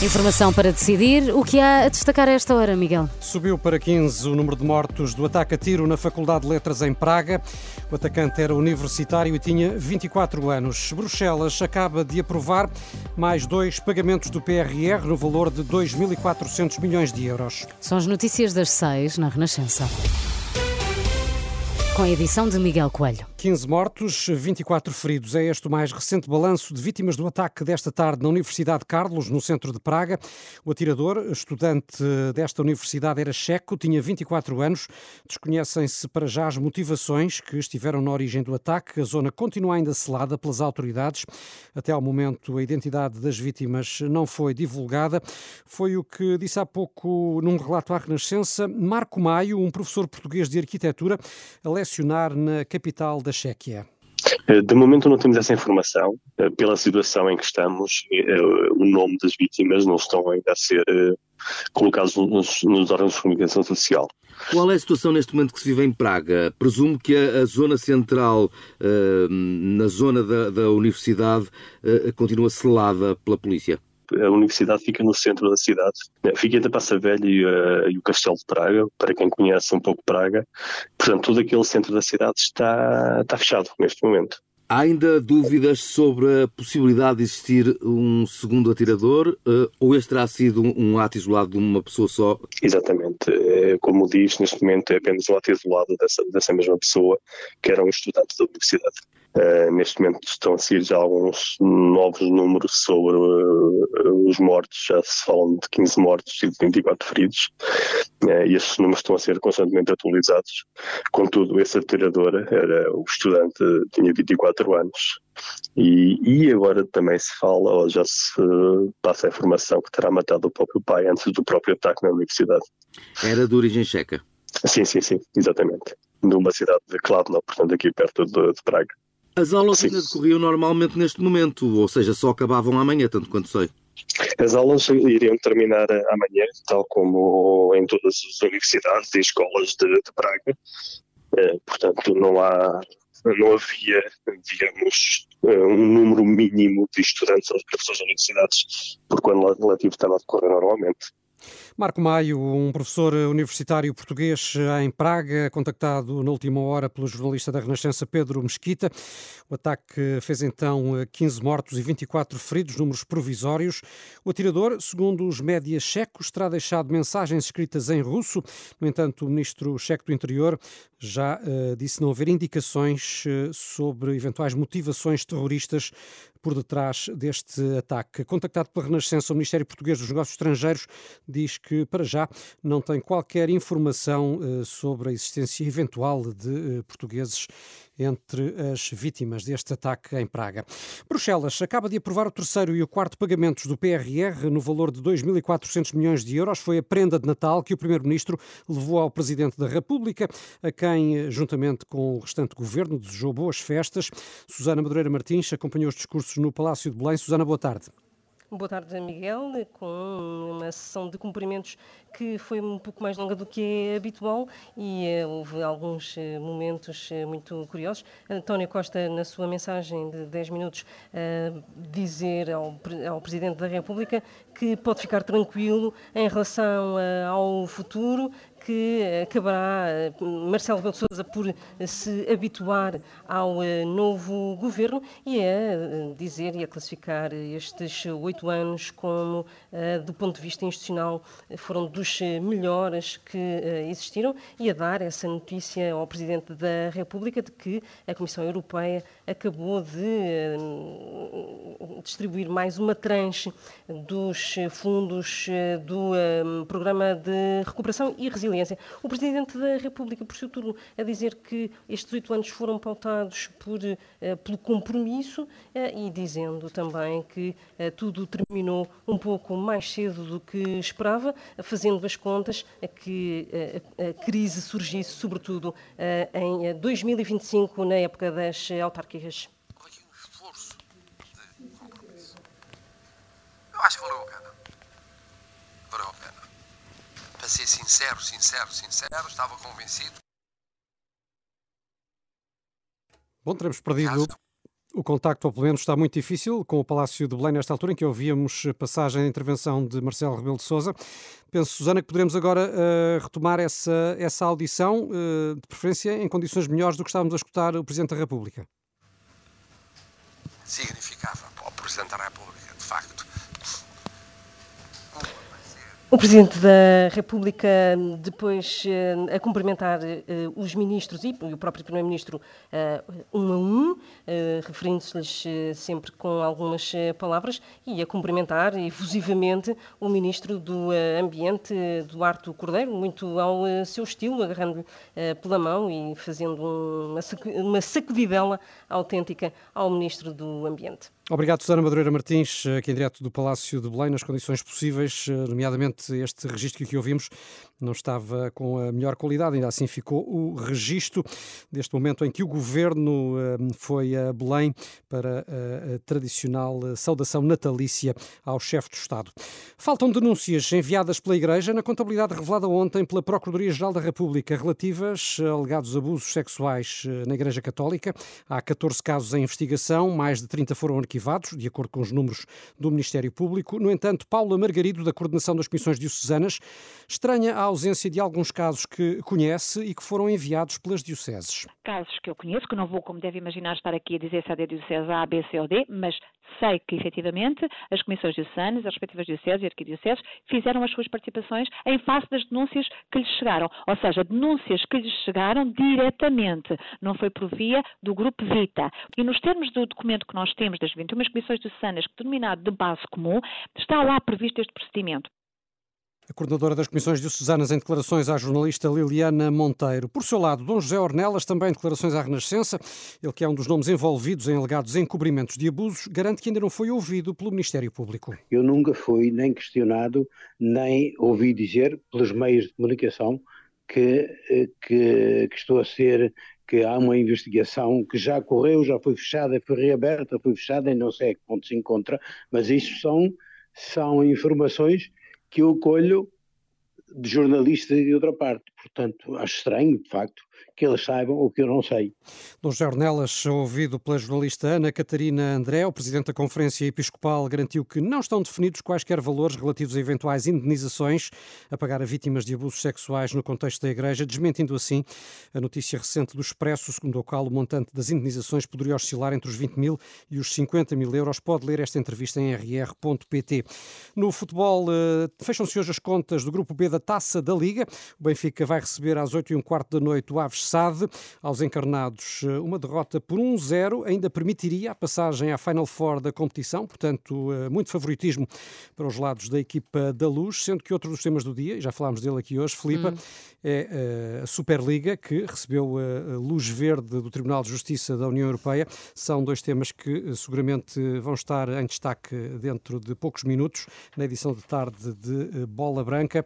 Informação para decidir. O que há a destacar a esta hora, Miguel? Subiu para 15 o número de mortos do ataque a tiro na Faculdade de Letras em Praga. O atacante era universitário e tinha 24 anos. Bruxelas acaba de aprovar mais dois pagamentos do PRR no valor de 2.400 milhões de euros. São as notícias das seis na Renascença com a edição de Miguel Coelho. 15 mortos, 24 feridos. É este o mais recente balanço de vítimas do ataque desta tarde na Universidade de Carlos, no centro de Praga. O atirador, estudante desta universidade, era checo, tinha 24 anos. Desconhecem-se para já as motivações que estiveram na origem do ataque. A zona continua ainda selada pelas autoridades. Até ao momento, a identidade das vítimas não foi divulgada. Foi o que disse há pouco num relato à Renascença Marco Maio, um professor português de arquitetura, na capital da Chequia? Eh, de momento não temos essa informação. Eh, pela situação em que estamos, eh, o nome das vítimas não estão ainda a ser colocados nos, nos órgãos de comunicação social. Qual é a situação neste momento que se vive em Praga? Presumo que a, a zona central, na zona da, da universidade, continua selada pela polícia a universidade fica no centro da cidade. Fica entre a Passa Velha e, uh, e, o Castelo de Praga, para quem conhece um pouco Praga. Portanto, todo aquele centro da cidade está, está fechado neste momento. Há ainda dúvidas sobre a possibilidade de existir um segundo atirador uh, ou este terá sido um, um, ato isolado de uma pessoa só? Exatamente. É, como diz, neste momento é apenas um ato isolado dessa, dessa mesma pessoa, que era um estudante da universidade. Uh, neste momento estão a sair já alguns novos números sobre uh, os mortos, já se falam de 15 mortos e de 24 feridos, uh, e estes números estão a ser constantemente atualizados. Contudo, esse atirador era o estudante, tinha 24 anos, e, e agora também se fala, ou já se passa a informação que terá matado o próprio pai antes do próprio ataque na universidade. Era de origem checa? Sim, sim, sim, exatamente. De uma cidade de Kladno, portanto aqui perto de, de Praga. As aulas ainda decorriam normalmente neste momento, ou seja, só acabavam amanhã, tanto quanto sei. As aulas iriam terminar amanhã, tal como em todas as universidades e escolas de, de Praga. Eh, portanto, não há, não havia, digamos, eh, um número mínimo de estudantes aos professores de universidades, porque o ano letivo estava a decorrer normalmente. Marco Maio, um professor universitário português em Praga, contactado na última hora pelo jornalista da Renascença Pedro Mesquita. O ataque fez então 15 mortos e 24 feridos, números provisórios. O atirador, segundo os médias checos, terá deixado mensagens escritas em russo. No entanto, o ministro checo do Interior já uh, disse não haver indicações uh, sobre eventuais motivações terroristas por detrás deste ataque. Contactado pela Renascença, o Ministério Português dos Negócios Estrangeiros diz que, para já, não tem qualquer informação uh, sobre a existência eventual de portugueses entre as vítimas deste ataque em Praga. Bruxelas acaba de aprovar o terceiro e o quarto pagamentos do PRR no valor de 2.400 milhões de euros. Foi a prenda de Natal que o Primeiro-Ministro levou ao Presidente da República, a quem, juntamente com o restante governo, desejou boas festas. Susana Madureira Martins acompanhou os discursos no Palácio de Belém. Susana, boa tarde. Boa tarde, Miguel, com uma sessão de cumprimentos que foi um pouco mais longa do que é habitual e uh, houve alguns uh, momentos uh, muito curiosos. António Costa, na sua mensagem de 10 minutos, dizer ao, ao Presidente da República que pode ficar tranquilo em relação ao futuro, que acabará Marcelo Rebelo de Sousa por se habituar ao novo governo e a dizer e a classificar estes oito anos como, do ponto de vista institucional, foram dos melhores que existiram e a dar essa notícia ao Presidente da República de que a Comissão Europeia acabou de distribuir mais uma tranche dos fundos do Programa de Recuperação e Resiliência o Presidente da República, por seu turno, a dizer que estes oito anos foram pautados por, uh, pelo compromisso uh, e dizendo também que uh, tudo terminou um pouco mais cedo do que esperava, fazendo as contas que a crise surgisse, sobretudo, em 2025, na época das autárquicas. Eu acho que valeu a. Valeu a ser sincero, sincero, sincero, estava convencido. Bom, teremos perdido o contacto, ou pelo menos está muito difícil, com o Palácio de Belém nesta altura, em que ouvíamos passagem da intervenção de Marcelo Rebelo de Sousa. Penso, Susana, que poderemos agora uh, retomar essa, essa audição, uh, de preferência em condições melhores do que estávamos a escutar o Presidente da República. Significava para o Presidente da República, de facto, o Presidente da República, depois eh, a cumprimentar eh, os ministros e o próprio Primeiro-Ministro eh, um a um, referindo-se-lhes sempre com algumas palavras, e a cumprimentar efusivamente o Ministro do Ambiente, Duarte Cordeiro, muito ao seu estilo, agarrando-lhe pela mão e fazendo uma sacudidela autêntica ao Ministro do Ambiente. Obrigado, Susana Madureira Martins, aqui em direto do Palácio de Belém, nas condições possíveis, nomeadamente este registro que aqui ouvimos não estava com a melhor qualidade, ainda assim ficou o registro deste momento em que o Governo foi a Belém para a tradicional saudação natalícia ao chefe do Estado. Faltam denúncias enviadas pela Igreja na contabilidade revelada ontem pela Procuradoria-Geral da República relativas a alegados abusos sexuais na Igreja Católica. Há 14 casos em investigação, mais de 30 foram arquivados arquivados, de acordo com os números do Ministério Público. No entanto, Paula Margarido, da Coordenação das Comissões Diocesanas, estranha a ausência de alguns casos que conhece e que foram enviados pelas dioceses. Casos que eu conheço, que não vou, como deve imaginar, estar aqui a dizer se é da diocese A, B, C ou D, mas sei que, efetivamente, as comissões diocesanas, as respectivas dioceses e arquidioceses, fizeram as suas participações em face das denúncias que lhes chegaram. Ou seja, denúncias que lhes chegaram diretamente, não foi por via do Grupo Vita. E nos termos do documento que nós temos das 21 comissões diocesanas, denominado de base comum, está lá previsto este procedimento. A coordenadora das Comissões Diocesanas em declarações à jornalista Liliana Monteiro. Por seu lado, Dom José Ornelas, também em declarações à Renascença, ele que é um dos nomes envolvidos em alegados encobrimentos de abusos, garante que ainda não foi ouvido pelo Ministério Público. Eu nunca fui nem questionado, nem ouvi dizer pelos meios de comunicação que, eh, que, que estou a ser que há uma investigação que já correu, já foi fechada, foi reaberta, foi fechada e não sei a que ponto se encontra, mas isso são, são informações que eu colho de jornalista de outra parte. Portanto, acho estranho, de facto, que eles saibam o que eu não sei. Dom Jornelas, ouvido pela jornalista Ana Catarina André, o presidente da Conferência Episcopal, garantiu que não estão definidos quaisquer valores relativos a eventuais indenizações a pagar a vítimas de abusos sexuais no contexto da Igreja, desmentindo assim a notícia recente do Expresso, segundo a qual o montante das indenizações poderia oscilar entre os 20 mil e os 50 mil euros. Pode ler esta entrevista em rr.pt. No futebol, eh, fecham-se hoje as contas do Grupo B da Taça da Liga. O Benfica vai receber às 8 e um quarto da noite o Aves Sade. Aos encarnados, eh, uma derrota por 1-0 ainda permitiria a passagem à Final Four da competição, portanto, eh, muito favoritismo para os lados da equipa da Luz, sendo que outro dos temas do dia, e já falámos dele aqui hoje, Filipa, hum. é eh, a Superliga, que recebeu a luz verde do Tribunal de Justiça da União Europeia. São dois temas que seguramente vão estar em destaque dentro de poucos minutos, na edição de tarde de Bola Branca,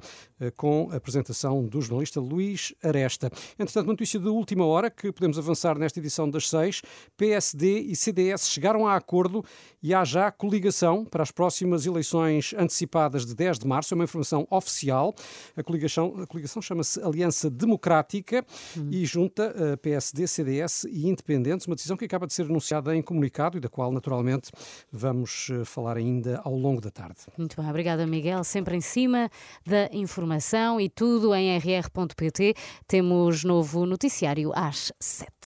com a apresentação do jornalista Luís Aresta. Entretanto, notícia de última hora que podemos avançar nesta edição das seis. PSD e CDS chegaram a acordo e há já coligação para as próximas eleições antecipadas de 10 de março. É uma informação oficial. A coligação, a coligação chama-se Aliança Democrática e junta a PSD, CDS e Independentes. Uma decisão que acaba de ser anunciada em comunicado e da qual, naturalmente, vamos eh, falar ainda ao longo da tarde. Muito bem, obrigada, Miguel. Sempre em cima da informação e tudo em rr.pt. Temos novo noticiário às sete.